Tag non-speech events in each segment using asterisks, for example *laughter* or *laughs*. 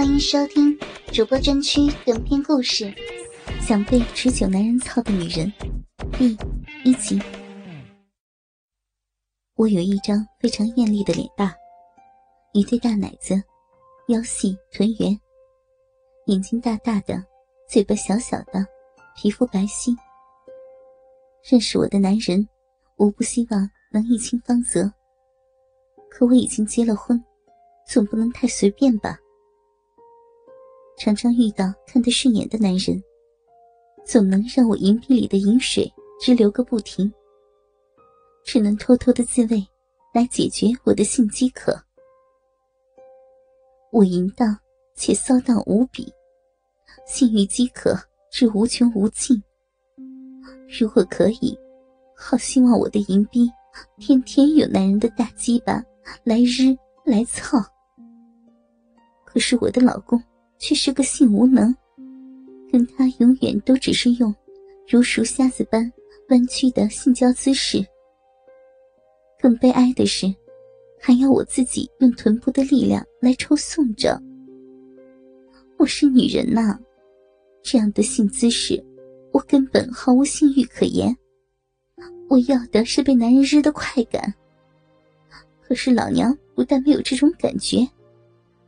欢迎收听主播专区短篇故事《想被持久男人操的女人》第一集。我有一张非常艳丽的脸蛋，一对大奶子，腰细臀圆，眼睛大大的，嘴巴小小的，皮肤白皙。认识我的男人，无不希望能一清芳泽。可我已经结了婚，总不能太随便吧？常常遇到看得顺眼的男人，总能让我银币里的银水直流个不停。只能偷偷的自慰，来解决我的性饥渴。我淫荡且骚荡无比，性欲饥渴至无穷无尽。如果可以，好希望我的银币天天有男人的大鸡巴来日来操。可是我的老公。却是个性无能，跟他永远都只是用如熟瞎子般弯曲的性交姿势。更悲哀的是，还要我自己用臀部的力量来抽送着。我是女人呐，这样的性姿势，我根本毫无性欲可言。我要的是被男人日的快感。可是老娘不但没有这种感觉。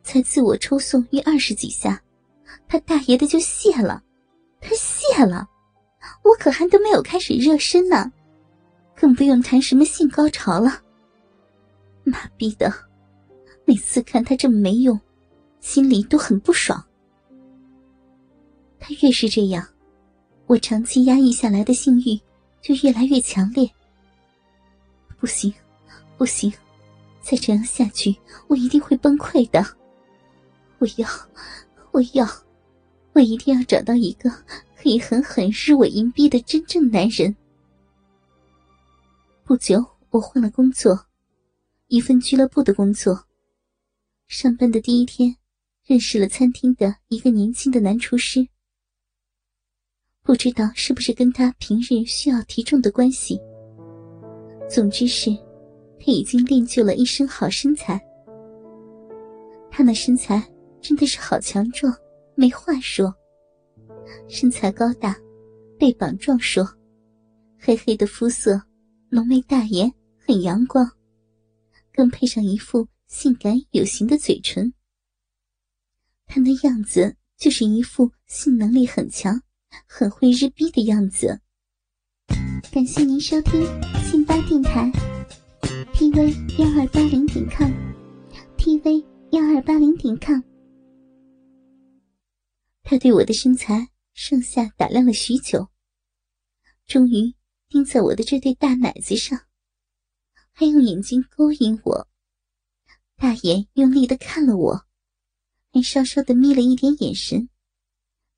才自我抽送约二十几下，他大爷的就泄了，他泄了，我可还都没有开始热身呢，更不用谈什么性高潮了。妈逼的，每次看他这么没用，心里都很不爽。他越是这样，我长期压抑下来的性欲就越来越强烈。不行，不行，再这样下去，我一定会崩溃的。我要，我要，我一定要找到一个可以狠狠日我银币的真正男人。不久，我换了工作，一份俱乐部的工作。上班的第一天，认识了餐厅的一个年轻的男厨师。不知道是不是跟他平日需要提重的关系，总之是，他已经练就了一身好身材。他那身材。真的是好强壮，没话说。身材高大，背膀壮硕，黑黑的肤色，浓眉大眼，很阳光，更配上一副性感有型的嘴唇。他那样子就是一副性能力很强、很会日逼的样子。感谢您收听信巴电台，tv 幺二八零点 com，tv 幺二八零点 com。他对我的身材上下打量了许久，终于盯在我的这对大奶子上，还用眼睛勾引我，大眼用力的看了我，还稍稍的眯了一点眼神，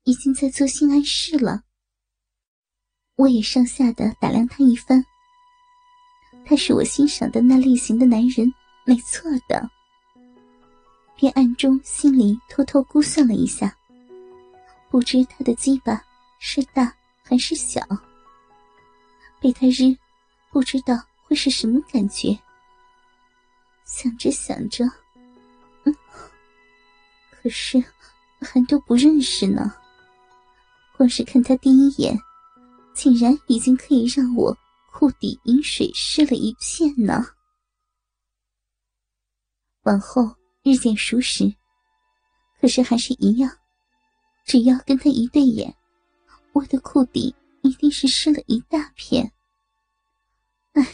已经在做性暗示了。我也上下的打量他一番，他是我欣赏的那类型的男人，没错的，便暗中心里偷偷估算了一下。不知他的鸡巴是大还是小，被他日，不知道会是什么感觉。想着想着，嗯，可是还都不认识呢。光是看他第一眼，竟然已经可以让我裤底饮水湿了一片呢。往后日渐熟识，可是还是一样。只要跟他一对眼，我的裤底一定是湿了一大片。唉，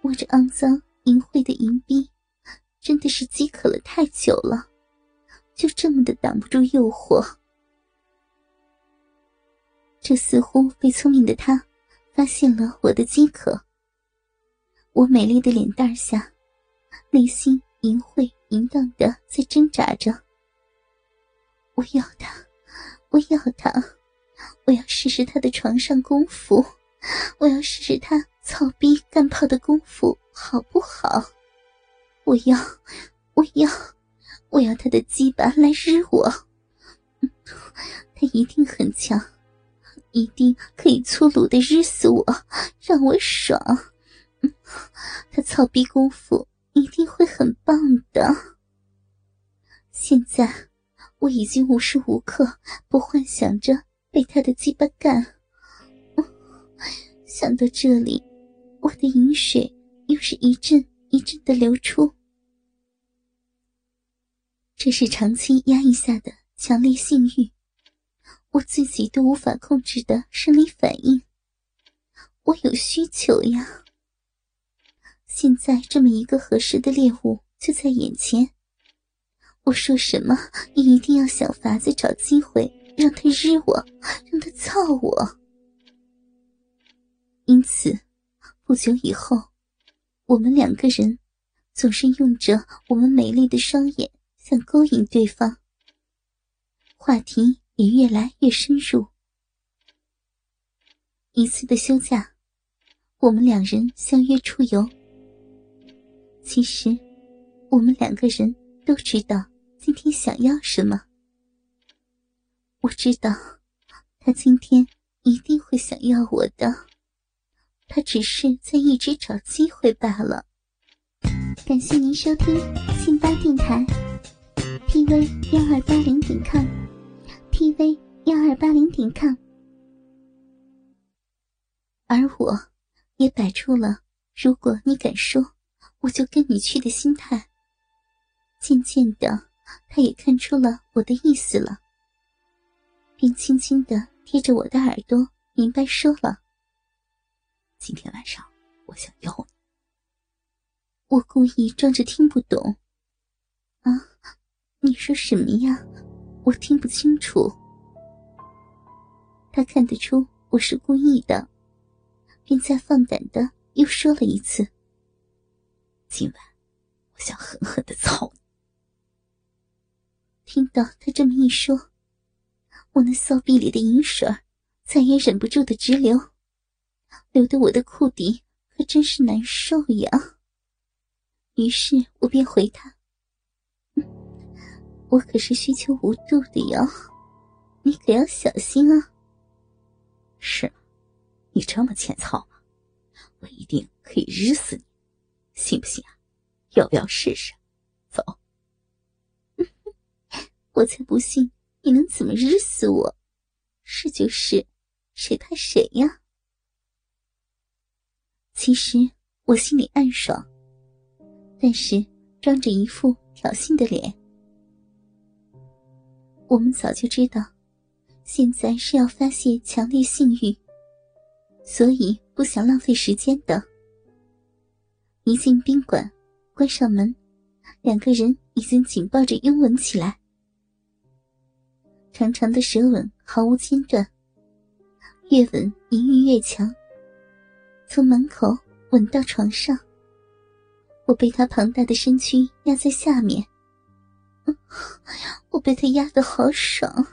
我这肮脏淫秽的淫逼，真的是饥渴了太久了，就这么的挡不住诱惑。这似乎被聪明的他发现了我的饥渴。我美丽的脸蛋下，内心淫秽淫荡的在挣扎着。我要他，我要他，我要试试他的床上功夫，我要试试他草逼干炮的功夫好不好？我要，我要，我要他的鸡巴来日我，他一定很强，一定可以粗鲁的日死我，让我爽。他草逼功夫一定会很棒的。现在。我已经无时无刻不幻想着被他的鸡巴干。想到这里，我的饮水又是一阵一阵的流出。这是长期压抑下的强烈性欲，我自己都无法控制的生理反应。我有需求呀！现在这么一个合适的猎物就在眼前，我说什么也一定要想法子找机会让他日我，让他操我。因此，不久以后，我们两个人总是用着我们美丽的双眼。想勾引对方，话题也越来越深入。一次的休假，我们两人相约出游。其实，我们两个人都知道今天想要什么。我知道，他今天一定会想要我的，他只是在一直找机会罢了。感谢您收听信巴电台。tv 幺二八零点 com，tv 幺二八零点 com，而我，也摆出了如果你敢说，我就跟你去的心态。渐渐的，他也看出了我的意思了，便轻轻的贴着我的耳朵，明白说了：“今天晚上，我想要你。”我故意装着听不懂，啊。你说什么呀？我听不清楚。他看得出我是故意的，便再放胆的又说了一次：“今晚，我想狠狠的操你。”听到他这么一说，我那骚逼里的银水再也忍不住的直流，流得我的裤底可真是难受呀。于是我便回他。我可是需求无度的哟，你可要小心啊！是吗？你这么欠操吗？我一定可以日死你，信不信啊？要不要试试？走！我才不信你能怎么日死我！是就是，谁怕谁呀？其实我心里暗爽，但是装着一副挑衅的脸。我们早就知道，现在是要发泄强烈性欲，所以不想浪费时间的。一进宾馆，关上门，两个人已经紧抱着拥吻起来。长长的舌吻毫无间断，越吻淫欲越强。从门口吻到床上，我被他庞大的身躯压在下面。*laughs* 我被他压得好爽，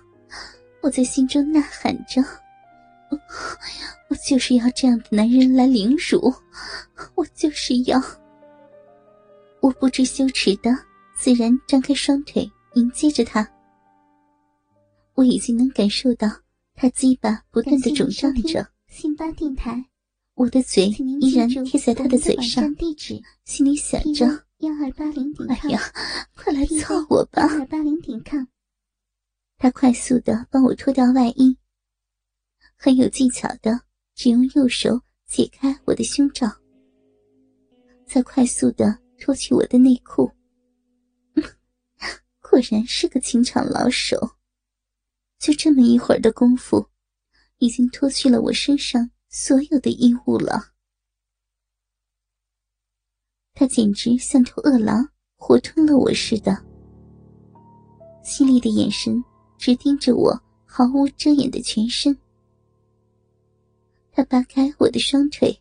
我在心中呐喊着：“ *laughs* 我就是要这样的男人来凌辱，我就是要。”我不知羞耻的，自然张开双腿迎接着他。我已经能感受到他鸡巴不断的肿胀着。信巴电台，我的嘴依然贴在他的嘴上，心里想着。幺二八零点 com，哎呀，快来操我吧！幺二八零点 com。他快速的帮我脱掉外衣，很有技巧的，只用右手解开我的胸罩，再快速的脱去我的内裤。*laughs* 果然是个情场老手，就这么一会儿的功夫，已经脱去了我身上所有的衣物了。他简直像头饿狼，活吞了我似的。犀利的眼神直盯着我毫无遮掩的全身。他扒开我的双腿，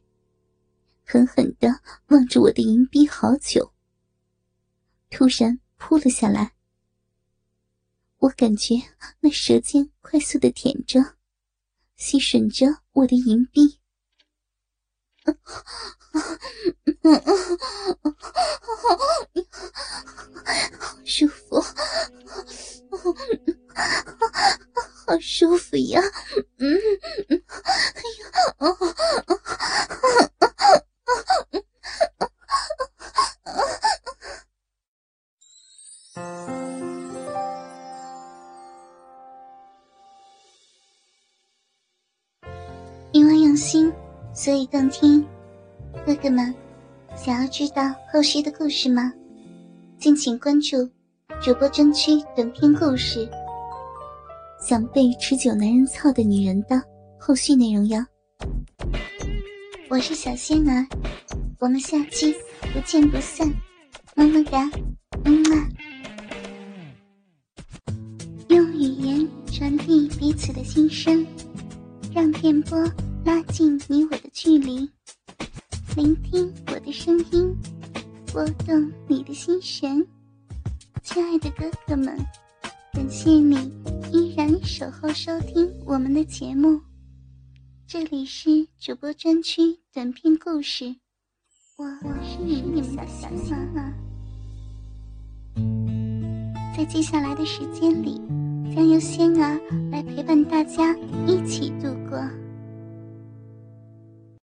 狠狠的望着我的银币好久，突然扑了下来。我感觉那舌尖快速的舔着、吸吮着我的银币。好舒服，好舒服呀！嗯，心所以动听。哥哥们，想要知道后续的故事吗？敬请关注主播专区短篇故事。想被持久男人操的女人的后续内容哟。我是小仙儿，我们下期不见不散，么么哒，嗯啊。用语言传递彼此的心声，让电波拉近你我的距离。聆听我的声音，拨动你的心弦。亲爱的哥哥们，感谢你依然守候收听我们的节目。这里是主播专区短篇故事，我是你们的小仙儿。在接下来的时间里，将由仙儿来陪伴大家一起度过